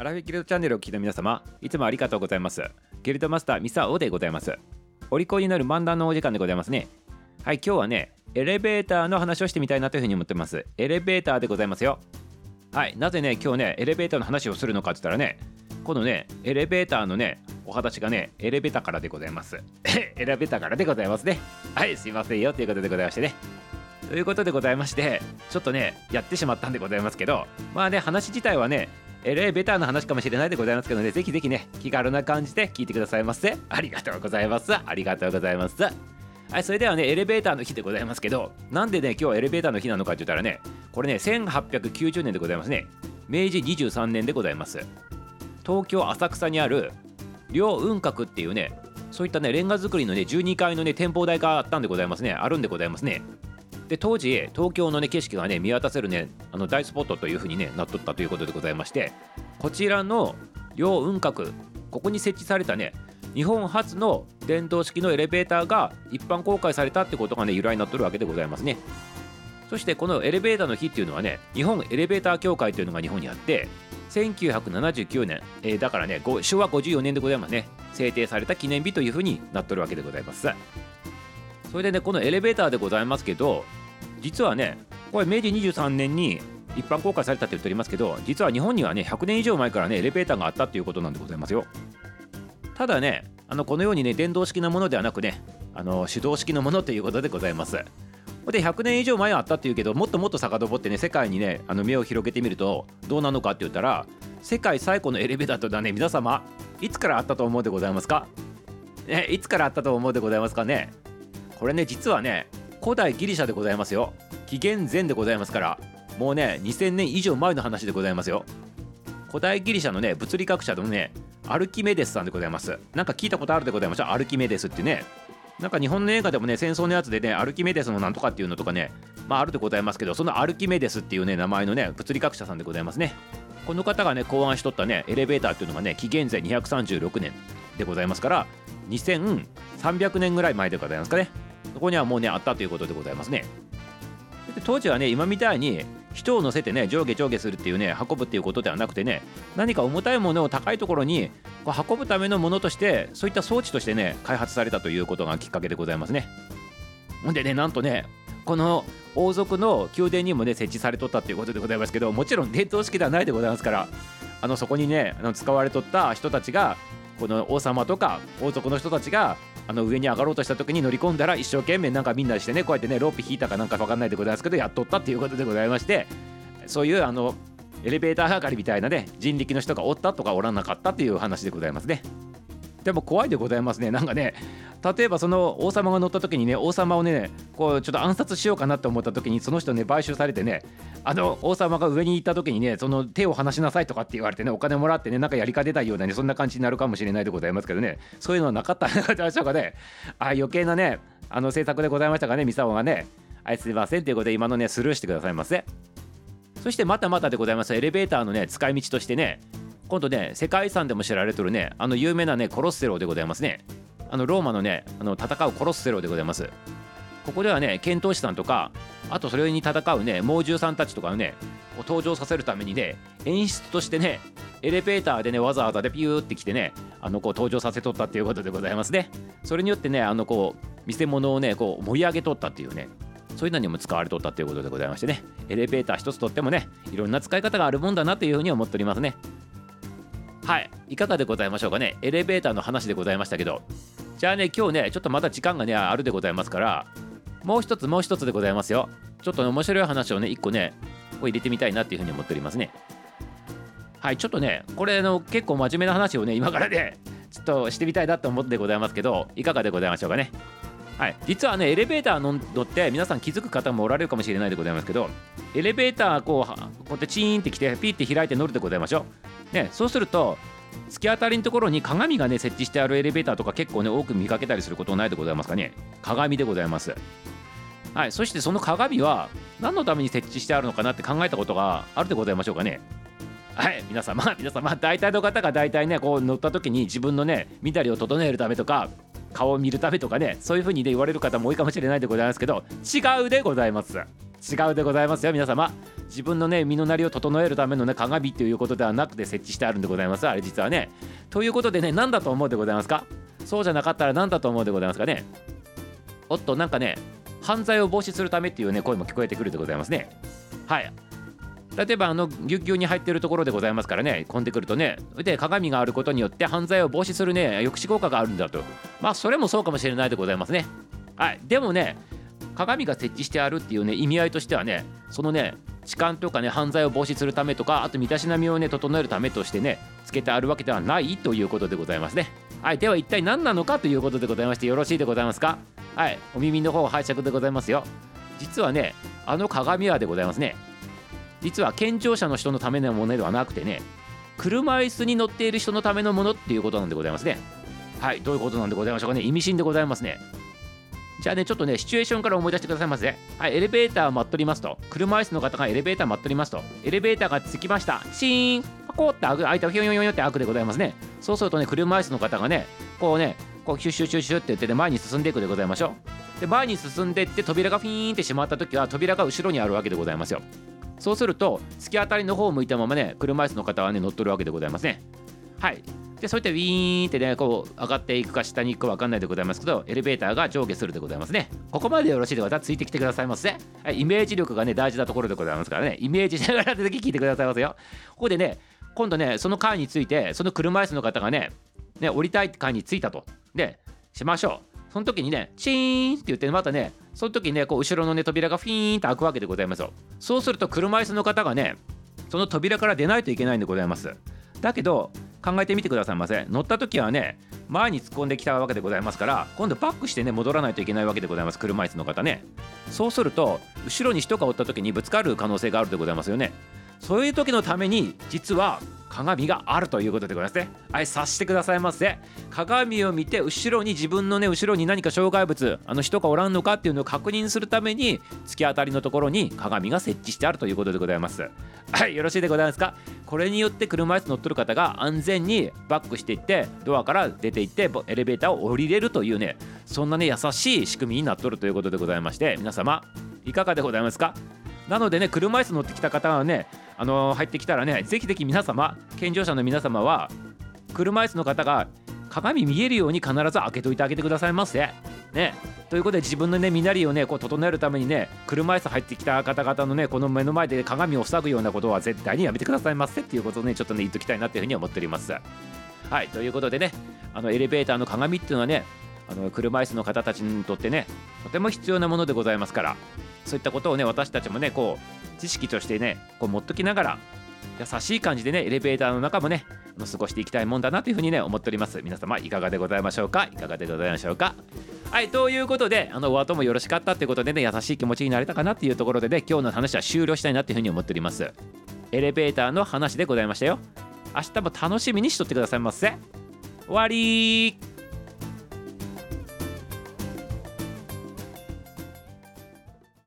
アラフィギルドチャンネルを聞いた皆様いつもありがとうございます。ギルドマスターミサオでございます。お利口になる漫談のお時間でございますね。はい今日はねエレベーターの話をしてみたいなというふうに思ってます。エレベーターでございますよ。はいなぜね今日ねエレベーターの話をするのかって言ったらねこのねエレベーターのねお話がねエレベーターからでございます。エレベーターからでございますね。はいすいませんよということでございましてね。ということでございましてちょっとねやってしまったんでございますけどまあね話自体はねエレベーターの話かもしれないでございますけどね。ぜひぜひね気軽な感じで聞いてくださいませ。ありがとうございます。ありがとうございます。はいそれではねエレベーターの日でございますけどなんでね今日はエレベーターの日なのかって言ったらねこれね1890年でございますね。明治23年でございます。東京浅草にある両雲閣っていうねそういったねレンガ造りのね12階のね展望台があったんでございますね。あるんでございますね。で当時東京のね景色がね見渡せるねあの大スポットという風にねなっとったということでございましてこちらの両雲閣ここに設置されたね日本初の電動式のエレベーターが一般公開されたってことがね由来になっとるわけでございますね。そしてこのエレベーターの日っていうのはね日本エレベーター協会というのが日本にあって1979年、えー、だからね昭和54年でございますね。制定された記念日というふうになっとるわけでございます。それでねこのエレベーターでございますけど実はねこれ明治23年に一般公開されたって言っておりますけど実は日本にはね100年以上前からねエレベーターがあったっていうことなんでございますよ。ただねあのこのようにね電動式のものではなくねあの手動式のものということでございます。で100年以上前はあったっていうけどもっともっと遡ってね世界にねあの目を広げてみるとどうなのかって言ったら世界最古のエレベーターというのはね皆様いつからあったと思うでございますか？ねいつからあったと思うでございますかね？これね実はね古代ギリシャでございますよ。紀元前でございますからもうね2000年以上前の話でございますよ。古代ギリシャのね物理学者のねアルキメデスさんでございます。なんか聞いたことあるでございましたアルキメデスってね。なんか日本の映画でもね戦争のやつでねアルキメデスのなんとかっていうのとかねまああるでございますけどそのアルキメデスっていうね名前のね物理学者さんでございますね。この方がね考案しとったねエレベーターっていうのがね紀元前236年でございますから2300年ぐらい前でございますかね。そこにはもうねあったということでございますね。で当時はね今みたいに人を乗せてね上下上下するっていうね運ぶっていうことではなくてね何か重たいものを高いところにこう運ぶためのものとしてそういった装置としてね開発されたということがきっかけでございますね。ほんでねなんとねこの王族の宮殿にもね設置されとったっていうことでございますけどもちろん伝統式ではないでございますからあのそこにねあの使われとった人たちがこの王様とか王族の人たちがあの上に上がろうとした時に乗り込んだら一生懸命なんかみんなしてねこうやってねロープ引いたかなんか分かんないでございますけどやっとったっていうことでございましてそういうあのエレベーター係みたいなね人力の人がおったとかおらなかったっていう話でございますね。でも怖いでございますねなんかね例えばその王様が乗った時にね王様をねこうちょっと暗殺しようかなと思った時にその人ね買収されてねあの王様が上に行った時にねその手を離しなさいとかって言われてねお金もらってねなんかやりか出たようなねそんな感じになるかもしれないでございますけどねそういうのはなかったんでしょうかね。あ余計なねあの政策でございましたかねミサオがね。はいすいませんということで今のねスルーしてくださいませ。そしてまたまたでございます。エレベーターのね使い道としてね今度ね世界遺産でも知られてるねあの有名なねコロッセロでございますね。あのローマのねあの戦うコロッセロでございます。ここではね遣唐使さんとかあとそれに戦うね猛獣さんたちとかをね登場させるためにね演出としてねエレベーターでねわざわざでピューって来てねあのこう登場させとったっていうことでございますね。それによってねあのこう見せ物をねこう盛り上げとったっていうねそういうのにも使われとったということでございましてね。エレベーター一つとってもねいろんな使い方があるもんだなというふうに思っておりますね。はいいかがでございましょうかね。エレベーターの話でございましたけどじゃあね今日ねちょっとまだ時間がねあるでございますからもう一つもう一つでございますよ。ちょっと、ね、面白い話をね一個ねこ入れてみたいなっていうふうに思っておりますね。はいちょっとねこれの結構真面目な話をね今からねちょっとしてみたいなと思ってございますけどいかがでございましょうかね。はい、実はねエレベーターの乗って皆さん気づく方もおられるかもしれないでございますけどエレベーターこうこうやってチーンってきてピーって開いて乗るでございましょ。う、ね、そうすると突き当たりのところに鏡がね設置してあるエレベーターとか結構ね多く見かけたりすることないでございますかね。鏡でございます。はいそしてその鏡は何のために設置してあるのかなって考えたことがあるでございましょうかね。はい皆様 皆様大体の方が大体ねこう乗った時に自分のね見たりを整えるためとか顔を見るためとかねそういう風にね言われる方も多いかもしれないでございますけど違うでございます。違うでございますよ皆様。自分のね身のなりを整えるためのね鏡っていうことではなくて設置してあるんでございます。あれ実はね。ということでね何だと思うでございますか？そうじゃなかったら何だと思うでございますかね？おっとなんかね犯罪を防止するためっていうね声も聞こえてくるでございますね。はい。例えばあのぎゅっぎゅうに入ってるところでございますからね。混んでくるとね。で鏡があることによって犯罪を防止するね抑止効果があるんだと。まあそれもそうかもしれないでございますね。はい。でもね鏡が設置してあるっていうね意味合いとしてはねそのね痴漢とかね犯罪を防止するためとかあと身だしなみをね整えるためとしてねつけてあるわけではないということでございますね。はいでは一体何なのかということでございましてよろしいでございますか？はいお耳の方拝借でございますよ。実はねあの鏡はでございますね。実は健常者の人のためのものではなくてね車椅子に乗っている人のためのものっていうことなんでございますね。はいどういうことなんでございましょうかね。意味深でございますね。じゃあねちょっとねシチュエーションから思い出してくださいませ。はいエレベーターを待っとりますと。車椅子の方がエレベーター待っとりますと。エレベーターが着きました。シーン。パコって開く、開いたひょんひょんひょんって開くでございますね。そうするとね車椅子の方がねこうねこうシュッシュッシュッシュって言ってね前に進んでいくでございましょう。で前に進んでいって扉がフィーンってしまった時は扉が後ろにあるわけでございますよ。そうすると突き当たりの方を向いたままね車椅子の方はね乗っとるわけでございますね。はい。でそうやってウィーンってねこう上がっていくか下に行くか分かんないでございますけどエレベーターが上下するでございますね。ここまでよろしいでまたついてきてくださいませ、はい、イメージ力がね大事なところでございますからね。イメージしながら出て聞いてくださいませよ。ここでね今度ねその階についてその車椅子の方がねね降りたい階に着いたと。でしましょう。その時にねチーンって言ってまたねその時にねこう後ろのね扉がフィーンと開くわけでございますよ。そうすると車椅子の方がねその扉から出ないといけないんでございます。だけど考えてみてくださいませ。乗った時はね前に突っ込んできたわけでございますから今度バックしてね戻らないといけないわけでございます。車椅子の方ね。そうすると後ろに人がおった時にぶつかる可能性があるでございますよね。そういう時のために実は鏡があるということでございますね。はい、察してくださいませ。鏡を見て後ろに自分のね後ろに何か障害物あの人がおらんのかっていうのを確認するために突き当たりのところに鏡が設置してあるということでございます。はい、よろしいでございますか？これによって車椅子乗っとる方が安全にバックしていってドアから出ていってエレベーターを降りれるというねそんなね優しい仕組みになっとるということでございまして皆様いかがでございますか？なのでね車椅子乗ってきた方はねあの、入ってきたらねぜひぜひ皆様健常者の皆様は車椅子の方が鏡見えるように必ず開けといてあげてくださいませ。ね、ということで自分のね身なりをねこう整えるためにね車椅子入ってきた方々のねこの目の前で鏡を塞ぐようなことは絶対にやめてくださいませっていうことをねちょっとね言っときたいなっていうふうに思っております。はいということでねあのエレベーターの鏡っていうのはねあの車椅子の方たちにとってねとても必要なものでございますからそういったことをね私たちもねこう知識としてねこう持っときながら優しい感じでねエレベーターの中もね過ごしていきたいもんだなというふうにね思っております。皆様いかがでございましょうか？いかがでございましょうか？はいということであのお後もよろしかったってことでね優しい気持ちになれたかなっていうところでね今日の話は終了したいなっていうふうに思っております。エレベーターの話でございましたよ。明日も楽しみにしとってくださいませ。終わり